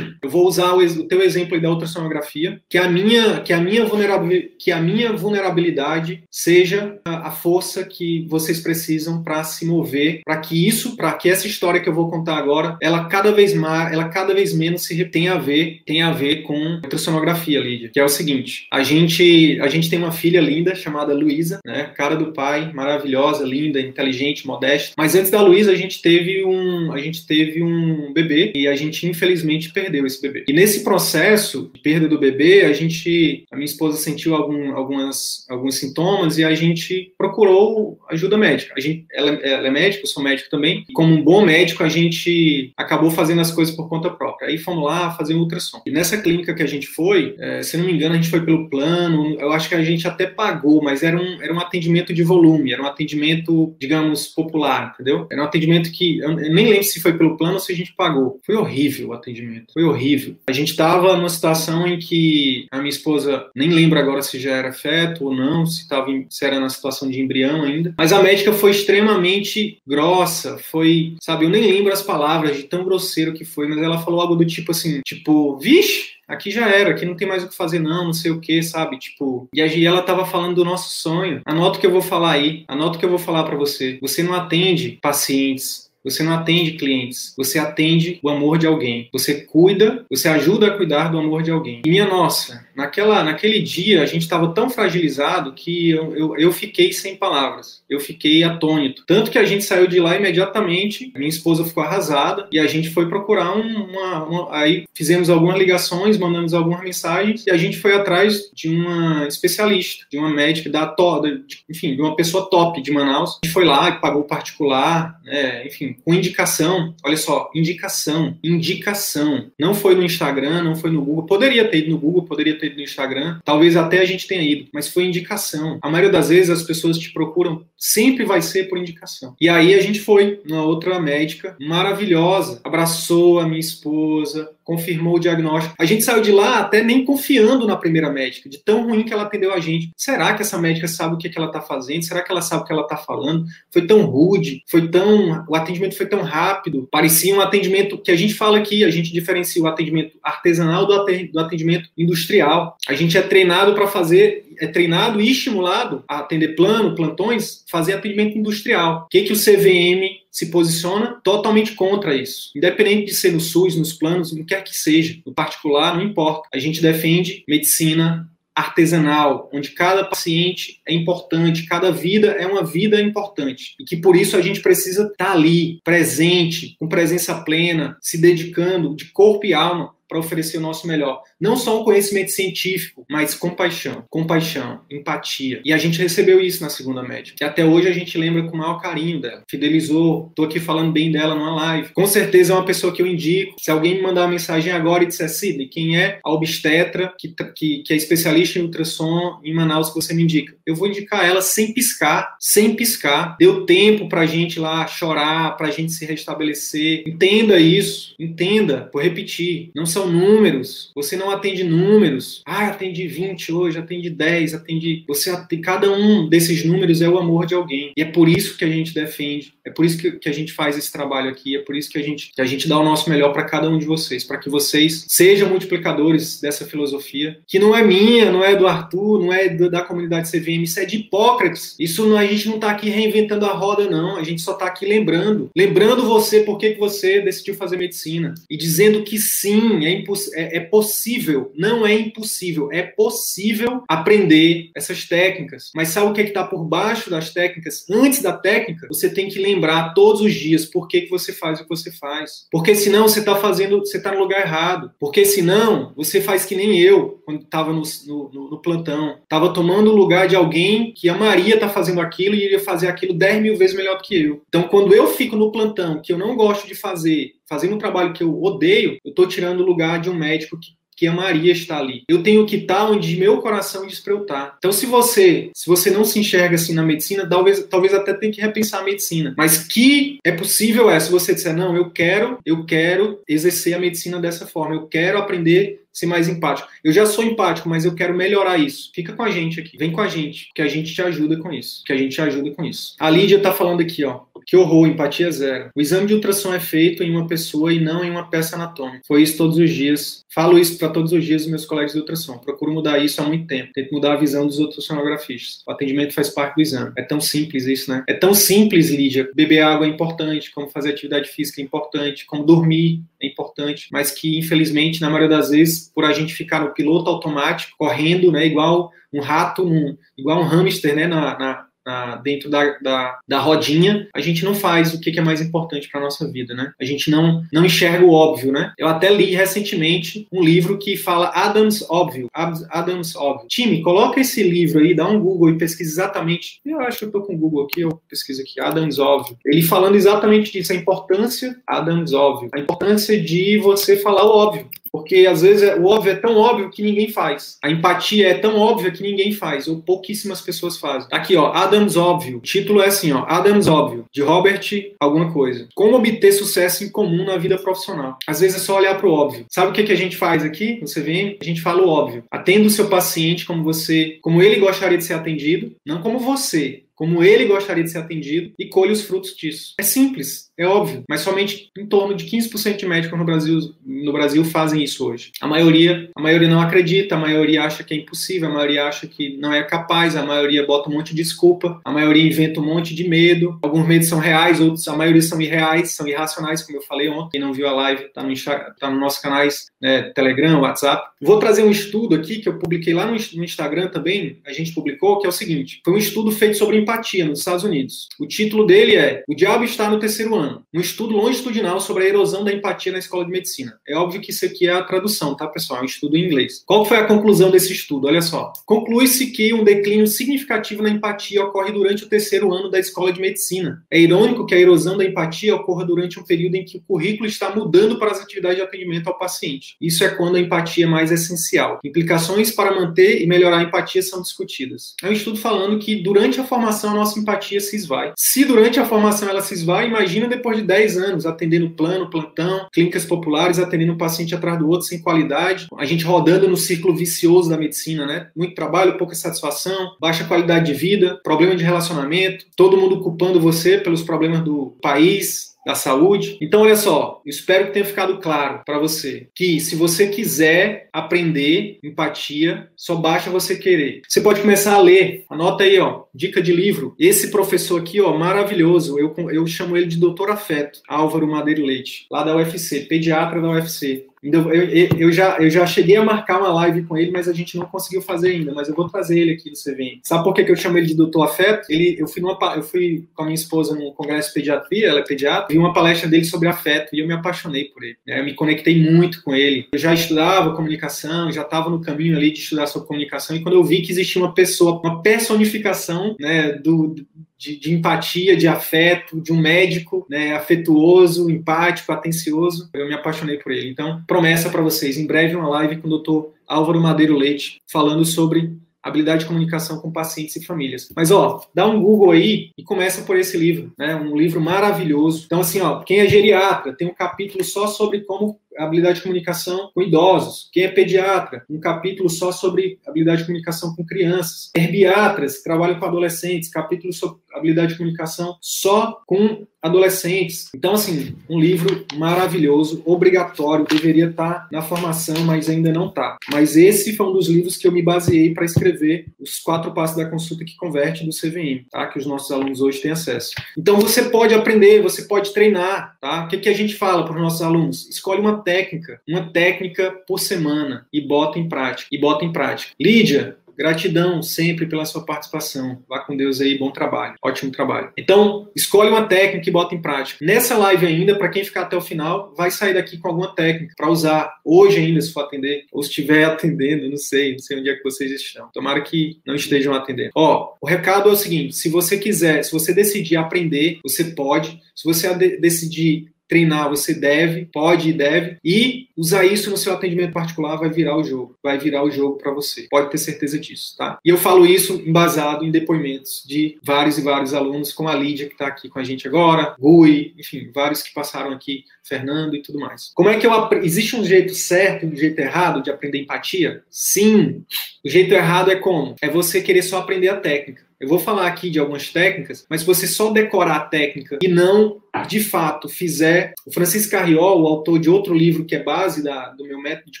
eu vou usar o, o teu exemplo da ultrassonografia, que a minha que a minha vulnerabilidade, que a minha vulnerabilidade seja a, a força que vocês precisam para se mover, para que isso, para que essa história que eu vou contar agora, ela cada vez mais, ela cada vez menos se tem a ver, tem a ver com ultrassonografia, Lídia, que é o seguinte, a gente a gente tem uma filha linda chamada Luísa, né? Cara do pai, maravilhosa, linda, inteligente, modesta. Mas antes da Luísa a gente teve um a gente teve um bebê e a gente infelizmente perdeu esse bebê. E nesse processo de perda do bebê, a gente, a minha esposa sentiu algum, algumas, alguns sintomas e a gente procurou ajuda médica. A gente, ela, ela é médica, eu sou médico também. E como um bom médico, a gente acabou fazendo as coisas por conta própria. Aí fomos lá fazer um ultrassom. E nessa clínica que a gente foi, é, se não me engano, a gente foi pelo plano. Eu acho que a gente até pagou, mas era um, era um atendimento de volume, era um atendimento, digamos, popular, entendeu? Era um atendimento que eu nem lembro se foi pelo plano ou se a gente pagou. Foi horrível o atendimento. Foi horrível. A gente estava numa situação em que a minha esposa, nem lembro agora se já era feto ou não, se, tava, se era na situação de embrião ainda, mas a médica foi extremamente grossa, foi, sabe, eu nem lembro as palavras de tão grosseiro que foi, mas ela falou algo do tipo assim, tipo, vixe, aqui já era, aqui não tem mais o que fazer não, não sei o que, sabe? Tipo, e a ela tava falando do nosso sonho. Anota o que eu vou falar aí, anota o que eu vou falar para você. Você não atende pacientes, você não atende clientes, você atende o amor de alguém. Você cuida, você ajuda a cuidar do amor de alguém. E minha nossa, naquela, naquele dia a gente estava tão fragilizado que eu, eu, eu, fiquei sem palavras. Eu fiquei atônito. Tanto que a gente saiu de lá imediatamente, minha esposa ficou arrasada e a gente foi procurar um, uma, uma, Aí fizemos algumas ligações, mandamos algumas mensagens e a gente foi atrás de uma especialista, de uma médica da toda, enfim, de uma pessoa top de Manaus. A gente foi lá, pagou particular, né, enfim, com indicação. Olha só, indicação, indicação. Não foi no Instagram, não foi no Google. Poderia ter ido no Google, poderia ter ido no Instagram. Talvez até a gente tenha ido, mas foi indicação. A maioria das vezes as pessoas te procuram, sempre vai ser por indicação. E aí a gente foi numa outra médica maravilhosa, abraçou a minha esposa, confirmou o diagnóstico. A gente saiu de lá até nem confiando na primeira médica, de tão ruim que ela atendeu a gente. Será que essa médica sabe o que, que ela está fazendo? Será que ela sabe o que ela está falando? Foi tão rude, foi tão. O atendimento foi tão rápido. Parecia um atendimento que a gente fala aqui, a gente diferencia o atendimento artesanal do atendimento industrial. A gente é treinado para fazer é treinado e estimulado a atender plano, plantões, fazer atendimento industrial. O que, que o CVM se posiciona totalmente contra isso. Independente de ser no SUS, nos planos, no que quer que seja, no particular, não importa. A gente defende medicina artesanal, onde cada paciente é importante, cada vida é uma vida importante. E que por isso a gente precisa estar ali, presente, com presença plena, se dedicando de corpo e alma para oferecer o nosso melhor. Não só um conhecimento científico, mas compaixão, compaixão, empatia. E a gente recebeu isso na segunda média. Que até hoje a gente lembra com o maior carinho dela. Fidelizou, tô aqui falando bem dela numa live. Com certeza é uma pessoa que eu indico. Se alguém me mandar uma mensagem agora e disser, Sidney, quem é a obstetra que, que, que é especialista em ultrassom em Manaus que você me indica? Eu vou indicar ela sem piscar, sem piscar. Deu tempo pra gente lá chorar, pra gente se restabelecer. Entenda isso, entenda. Vou repetir, não são são números. Você não atende números. Ah, atende 20 hoje, atende 10, atende. Você atende... Cada um desses números é o amor de alguém. E é por isso que a gente defende, é por isso que, que a gente faz esse trabalho aqui, é por isso que a gente, que a gente dá o nosso melhor para cada um de vocês, para que vocês sejam multiplicadores dessa filosofia, que não é minha, não é do Arthur, não é do, da comunidade CVM, isso é de Hipócrates. Isso não, a gente não está aqui reinventando a roda, não. A gente só está aqui lembrando. Lembrando você por que, você decidiu fazer medicina. E dizendo que sim, é é, é, possível, não é impossível, é possível aprender essas técnicas. Mas sabe o que é está por baixo das técnicas? Antes da técnica, você tem que lembrar todos os dias por que, que você faz o que você faz. Porque senão você está fazendo, você está no lugar errado. Porque senão você faz que nem eu, quando estava no, no, no, plantão. Estava tomando o lugar de alguém que a Maria está fazendo aquilo e iria fazer aquilo 10 mil vezes melhor do que eu. Então, quando eu fico no plantão, que eu não gosto de fazer, fazendo um trabalho que eu odeio, eu estou tirando o lugar de um médico que que a Maria está ali. Eu tenho que estar onde meu coração diz para eu estar. Então, se você, se você não se enxerga assim na medicina, talvez, talvez até tenha que repensar a medicina. Mas que é possível é se você disser não, eu quero, eu quero exercer a medicina dessa forma. Eu quero aprender ser mais empático. Eu já sou empático, mas eu quero melhorar isso. Fica com a gente aqui. Vem com a gente, que a gente te ajuda com isso. Que a gente te ajuda com isso. A Lídia tá falando aqui, ó. Que horror, empatia zero. O exame de ultrassom é feito em uma pessoa e não em uma peça anatômica. Foi isso todos os dias. Falo isso para todos os dias dos meus colegas de ultrassom. Procuro mudar isso há muito tempo. Tento mudar a visão dos ultrassonografistas. O atendimento faz parte do exame. É tão simples isso, né? É tão simples, Lídia. Beber água é importante, como fazer atividade física é importante, como dormir é importante, mas que infelizmente, na maioria das vezes, por a gente ficar no piloto automático, correndo, né, igual um rato, um, igual um hamster, né, na, na na, dentro da, da, da, rodinha, a gente não faz o que, é mais importante para nossa vida, né? A gente não, não enxerga o óbvio, né? Eu até li recentemente um livro que fala Adams Óbvio. Adams Óbvio. Time, coloca esse livro aí, dá um Google e pesquisa exatamente. Eu acho que eu tô com o Google aqui, eu pesquiso aqui, Adams Óbvio. Ele falando exatamente disso, a importância, Adams Óbvio, a importância de você falar o óbvio. Porque às vezes o óbvio é tão óbvio que ninguém faz. A empatia é tão óbvia que ninguém faz, ou pouquíssimas pessoas fazem. Aqui, ó, Adams Óbvio. O título é assim, ó, Adams Óbvio, de Robert alguma coisa. Como obter sucesso em comum na vida profissional. Às vezes é só olhar para o óbvio. Sabe o que, que a gente faz aqui? Você vem, a gente fala o óbvio. Atenda o seu paciente como você, como ele gostaria de ser atendido, não como você como ele gostaria de ser atendido e colhe os frutos disso. É simples, é óbvio, mas somente em torno de 15% de médicos no Brasil, no Brasil fazem isso hoje. A maioria, a maioria não acredita, a maioria acha que é impossível, a maioria acha que não é capaz, a maioria bota um monte de desculpa, a maioria inventa um monte de medo. Alguns medos são reais, outros, a maioria são irreais, são irracionais, como eu falei ontem. Quem não viu a live, tá no, tá no nosso canais né, Telegram, WhatsApp. Vou trazer um estudo aqui que eu publiquei lá no, no Instagram também, a gente publicou, que é o seguinte: foi um estudo feito sobre empatia nos Estados Unidos. O título dele é O Diabo está no terceiro ano um estudo longitudinal sobre a erosão da empatia na escola de medicina. É óbvio que isso aqui é a tradução, tá, pessoal? É um estudo em inglês. Qual foi a conclusão desse estudo? Olha só. Conclui-se que um declínio significativo na empatia ocorre durante o terceiro ano da escola de medicina. É irônico que a erosão da empatia ocorra durante um período em que o currículo está mudando para as atividades de atendimento ao paciente. Isso é quando a empatia é mais essencial. Implicações para manter e melhorar a empatia são discutidas. É um estudo falando que durante a formação a nossa empatia se esvai. Se durante a formação ela se esvai, imagina depois de 10 anos atendendo plano, plantão, clínicas populares, atendendo um paciente atrás do outro sem qualidade, a gente rodando no ciclo vicioso da medicina, né? Muito trabalho, pouca satisfação, baixa qualidade de vida, problema de relacionamento, todo mundo culpando você pelos problemas do país, da saúde. Então, olha só, espero que tenha ficado claro para você que se você quiser aprender empatia, só basta você querer. Você pode começar a ler. Anota aí, ó, dica de livro. Esse professor aqui, ó, maravilhoso. Eu, eu chamo ele de Doutor Afeto, Álvaro Madeiro Leite, lá da UFC, pediatra da UFC. Eu, eu, eu, já, eu já cheguei a marcar uma live com ele, mas a gente não conseguiu fazer ainda. Mas eu vou trazer ele aqui no CVM. Sabe por que, que eu chamo ele de Doutor Afeto? Ele, eu, fui numa, eu fui com a minha esposa num congresso de pediatria, ela é pediatra, vi uma palestra dele sobre afeto e eu me apaixonei por ele. Né? Eu me conectei muito com ele. Eu já estudava comunicação, já estava no caminho ali de estudar sobre comunicação. E quando eu vi que existia uma pessoa, uma personificação né, do, de, de, empatia, de afeto, de um médico né, afetuoso, empático, atencioso. Eu me apaixonei por ele. Então, promessa para vocês: em breve, uma live com o doutor Álvaro Madeiro Leite, falando sobre habilidade de comunicação com pacientes e famílias. Mas ó, dá um Google aí e começa por esse livro, né? Um livro maravilhoso. Então assim, ó, quem é geriatra tem um capítulo só sobre como habilidade de comunicação com idosos. Quem é pediatra, um capítulo só sobre habilidade de comunicação com crianças. Herbiatras, que trabalham com adolescentes, capítulo sobre habilidade de comunicação só com adolescentes. Então, assim, um livro maravilhoso, obrigatório, deveria estar na formação, mas ainda não está. Mas esse foi um dos livros que eu me baseei para escrever os quatro passos da consulta que converte do CVM, tá? Que os nossos alunos hoje têm acesso. Então, você pode aprender, você pode treinar, tá? O que, que a gente fala para os nossos alunos? Escolhe uma técnica, uma técnica por semana e bota em prática. E bota em prática. Lídia, Gratidão sempre pela sua participação. Vá com Deus aí, bom trabalho, ótimo trabalho. Então, escolhe uma técnica e bota em prática. Nessa live ainda, para quem ficar até o final, vai sair daqui com alguma técnica para usar hoje ainda, se for atender, ou estiver atendendo, não sei, não sei onde é que vocês estão. Tomara que não estejam atendendo. Ó, o recado é o seguinte: se você quiser, se você decidir aprender, você pode. Se você decidir treinar, você deve, pode e deve, e usar isso no seu atendimento particular vai virar o jogo, vai virar o jogo para você. Pode ter certeza disso, tá? E eu falo isso embasado em depoimentos de vários e vários alunos, como a Lídia que está aqui com a gente agora, Gui, enfim, vários que passaram aqui, Fernando e tudo mais. Como é que eu existe um jeito certo e um jeito errado de aprender empatia? Sim. O jeito errado é como? É você querer só aprender a técnica. Eu vou falar aqui de algumas técnicas, mas se você só decorar a técnica e não, de fato, fizer. O Francisco Carriol, o autor de outro livro que é base da, do meu método de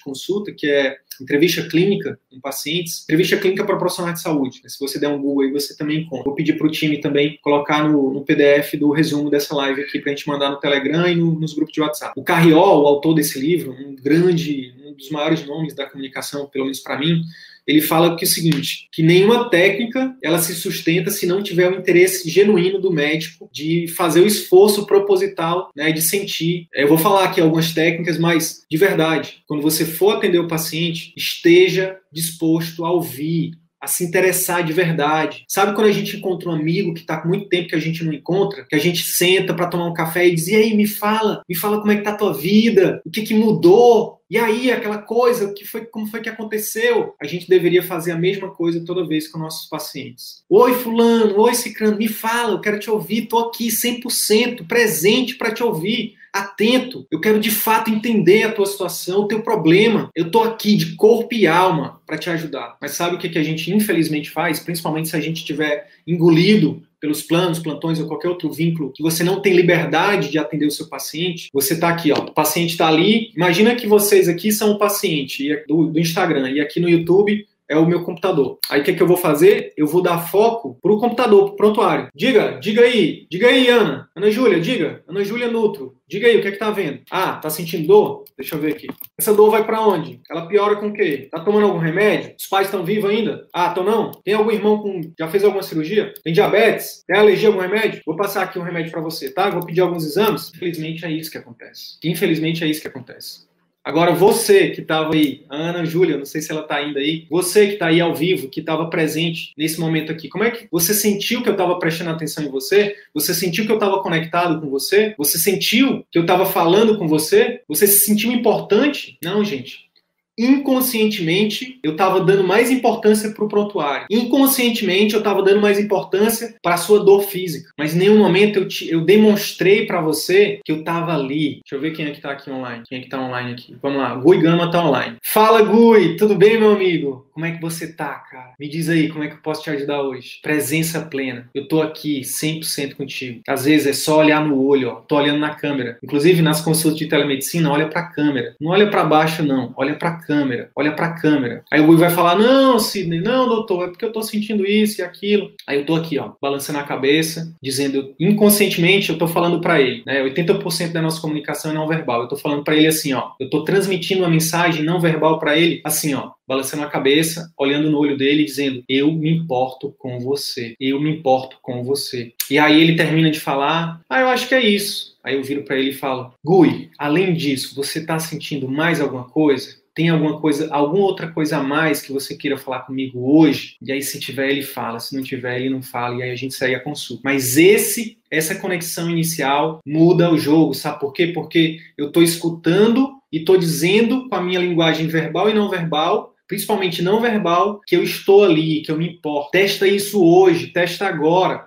consulta, que é entrevista clínica com pacientes, entrevista clínica para profissionais de saúde. Se você der um Google aí, você também encontra. Vou pedir para o time também colocar no, no, PDF do resumo dessa live aqui para a gente mandar no Telegram e no, nos grupos de WhatsApp. O Carriol, o autor desse livro, um grande, um dos maiores nomes da comunicação, pelo menos para mim, ele fala que é o seguinte, que nenhuma técnica ela se sustenta se não tiver o interesse genuíno do médico de fazer o esforço proposital, né, de sentir. Eu vou falar aqui algumas técnicas, mas de verdade, quando você for atender o paciente, esteja disposto a ouvir, a se interessar de verdade. Sabe quando a gente encontra um amigo que está com muito tempo que a gente não encontra, que a gente senta para tomar um café e diz: "E aí, me fala, me fala como é que tá a tua vida? O que que mudou? E aí, aquela coisa, que foi, como foi que aconteceu? A gente deveria fazer a mesma coisa toda vez com nossos pacientes. Oi, fulano, oi, cicrano, me fala, eu quero te ouvir, tô aqui 100% presente para te ouvir atento. Eu quero de fato entender a tua situação, o teu problema. Eu tô aqui de corpo e alma para te ajudar. Mas sabe o que, que a gente infelizmente faz? Principalmente se a gente tiver engolido pelos planos, plantões ou qualquer outro vínculo, que você não tem liberdade de atender o seu paciente, você está aqui, ó, o paciente está ali. Imagina que vocês aqui são o paciente do, do Instagram e aqui no YouTube é o meu computador. Aí o que, é que eu vou fazer? Eu vou dar foco para o computador, para o prontuário. Diga, diga aí, diga aí, Ana. Ana Júlia, diga. Ana Júlia Nutro. Diga aí, o que é que tá vendo? Ah, tá sentindo dor? Deixa eu ver aqui. Essa dor vai para onde? Ela piora com o quê? Tá tomando algum remédio? Os pais estão vivos ainda? Ah, estão não? Tem algum irmão com já fez alguma cirurgia? Tem diabetes? Tem alergia a algum remédio? Vou passar aqui um remédio para você, tá? Vou pedir alguns exames. Infelizmente é isso que acontece. Infelizmente é isso que acontece. Agora, você que estava aí, a Ana Júlia, não sei se ela está ainda aí, você que está aí ao vivo, que estava presente nesse momento aqui, como é que você sentiu que eu estava prestando atenção em você? Você sentiu que eu estava conectado com você? Você sentiu que eu estava falando com você? Você se sentiu importante? Não, gente inconscientemente eu estava dando mais importância para o prontuário. Inconscientemente eu estava dando mais importância para a sua dor física. Mas em nenhum momento eu, te, eu demonstrei para você que eu estava ali. Deixa eu ver quem é que está aqui online. Quem é que está online aqui? Vamos lá. Gui Gama está online. Fala, Gui. Tudo bem, meu amigo? Como é que você tá, cara? Me diz aí, como é que eu posso te ajudar hoje? Presença plena. Eu tô aqui 100% contigo. Às vezes é só olhar no olho, ó. Tô olhando na câmera. Inclusive nas consultas de telemedicina, olha para a câmera. Não olha para baixo não, olha para câmera. Olha para a câmera. Aí o Gui vai falar: "Não, Sidney, não, doutor, é porque eu tô sentindo isso e aquilo". Aí eu tô aqui, ó, balançando a cabeça, dizendo inconscientemente eu tô falando para ele, né? 80% da nossa comunicação é não verbal. Eu tô falando para ele assim, ó, eu tô transmitindo uma mensagem não verbal para ele, assim, ó, balançando a cabeça, olhando no olho dele, dizendo: Eu me importo com você, eu me importo com você. E aí ele termina de falar: Ah, eu acho que é isso. Aí eu viro para ele e falo: Gui, além disso, você está sentindo mais alguma coisa? Tem alguma coisa, alguma outra coisa a mais que você queira falar comigo hoje? E aí, se tiver, ele fala. Se não tiver, ele não fala. E aí a gente segue a consulta. Mas esse, essa conexão inicial muda o jogo, sabe por quê? Porque eu estou escutando e estou dizendo com a minha linguagem verbal e não verbal principalmente não verbal, que eu estou ali, que eu me importo. Testa isso hoje, testa agora.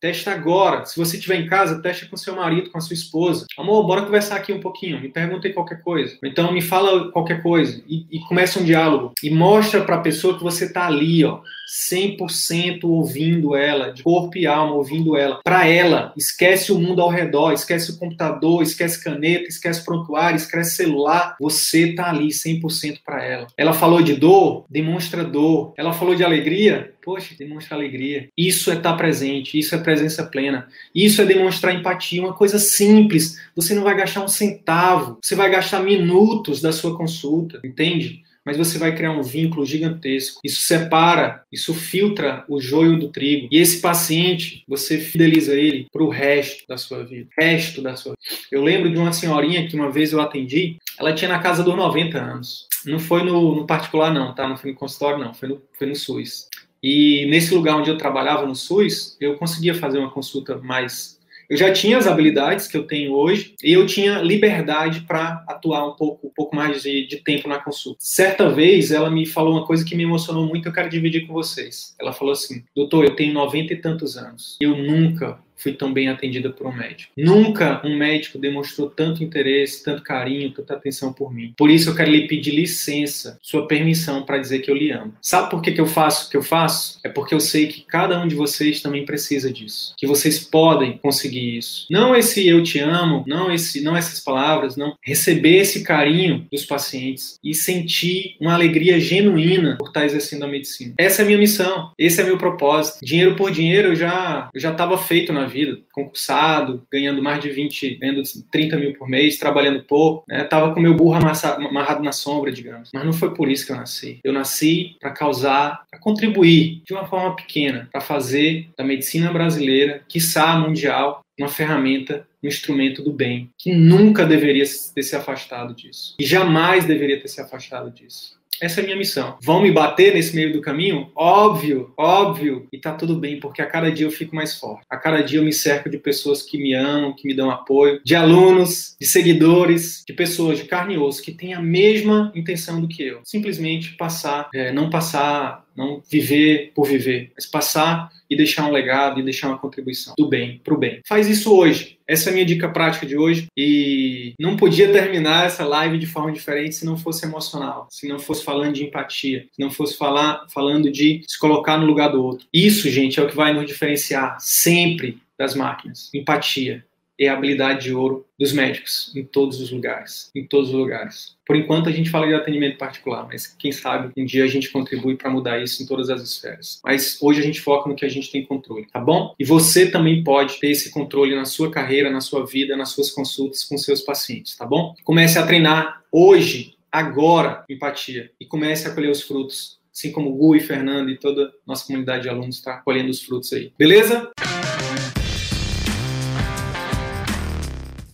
Testa agora. Se você estiver em casa, testa com seu marido, com a sua esposa. Amor, bora conversar aqui um pouquinho. Me perguntei qualquer coisa. Então me fala qualquer coisa e, e começa um diálogo e mostra para a pessoa que você está ali, ó, 100% ouvindo ela, de corpo e alma ouvindo ela. Para ela, esquece o mundo ao redor, esquece o computador, esquece caneta, esquece prontuário, esquece celular. Você tá ali 100% para ela. Ela falou de dor, demonstra dor. Ela falou de alegria, poxa, demonstra alegria. Isso é estar tá presente, isso é presença plena. Isso é demonstrar empatia, uma coisa simples. Você não vai gastar um centavo, você vai gastar minutos da sua consulta, entende? Mas você vai criar um vínculo gigantesco. Isso separa, isso filtra o joio do trigo. E esse paciente, você fideliza ele para o resto da sua vida. Resto da sua. Eu lembro de uma senhorinha que uma vez eu atendi, ela tinha na casa dos 90 anos. Não foi no, no particular, não, tá? Não foi no consultório, não. Foi no, foi no SUS. E nesse lugar onde eu trabalhava no SUS, eu conseguia fazer uma consulta mais eu já tinha as habilidades que eu tenho hoje e eu tinha liberdade para atuar um pouco, um pouco mais de, de tempo na consulta. Certa vez, ela me falou uma coisa que me emocionou muito, eu quero dividir com vocês. Ela falou assim: Doutor, eu tenho 90 e tantos anos. Eu nunca fui tão bem atendida por um médico. Nunca um médico demonstrou tanto interesse, tanto carinho, tanta atenção por mim. Por isso eu quero lhe pedir licença, sua permissão para dizer que eu lhe amo. Sabe por que, que eu faço o que eu faço? É porque eu sei que cada um de vocês também precisa disso. Que vocês podem conseguir isso. Não esse eu te amo, não esse, não essas palavras, não receber esse carinho dos pacientes e sentir uma alegria genuína por estar exercendo a medicina. Essa é a minha missão, esse é meu propósito. Dinheiro por dinheiro eu já eu já estava feito na vida, concursado, ganhando mais de 20, ganhando 30 mil por mês, trabalhando pouco, né? Tava com meu burro amarrado na sombra, digamos. Mas não foi por isso que eu nasci. Eu nasci para causar, para contribuir de uma forma pequena, para fazer da medicina brasileira, quiçá mundial, uma ferramenta, um instrumento do bem, que nunca deveria ter se afastado disso. E jamais deveria ter se afastado disso. Essa é a minha missão. Vão me bater nesse meio do caminho? Óbvio, óbvio. E tá tudo bem, porque a cada dia eu fico mais forte. A cada dia eu me cerco de pessoas que me amam, que me dão apoio, de alunos, de seguidores, de pessoas de carne e osso que têm a mesma intenção do que eu. Simplesmente passar, é, não passar não viver por viver, mas passar e deixar um legado e deixar uma contribuição do bem para o bem. Faz isso hoje. Essa é a minha dica prática de hoje e não podia terminar essa live de forma diferente se não fosse emocional, se não fosse falando de empatia, se não fosse falar falando de se colocar no lugar do outro. Isso, gente, é o que vai nos diferenciar sempre das máquinas. Empatia, é a habilidade de ouro dos médicos em todos os lugares, em todos os lugares. Por enquanto a gente fala de atendimento particular, mas quem sabe um dia a gente contribui para mudar isso em todas as esferas. Mas hoje a gente foca no que a gente tem controle, tá bom? E você também pode ter esse controle na sua carreira, na sua vida, nas suas consultas com seus pacientes, tá bom? Comece a treinar hoje, agora, empatia e comece a colher os frutos assim como o Gu e Fernando e toda a nossa comunidade de alunos está colhendo os frutos aí. Beleza?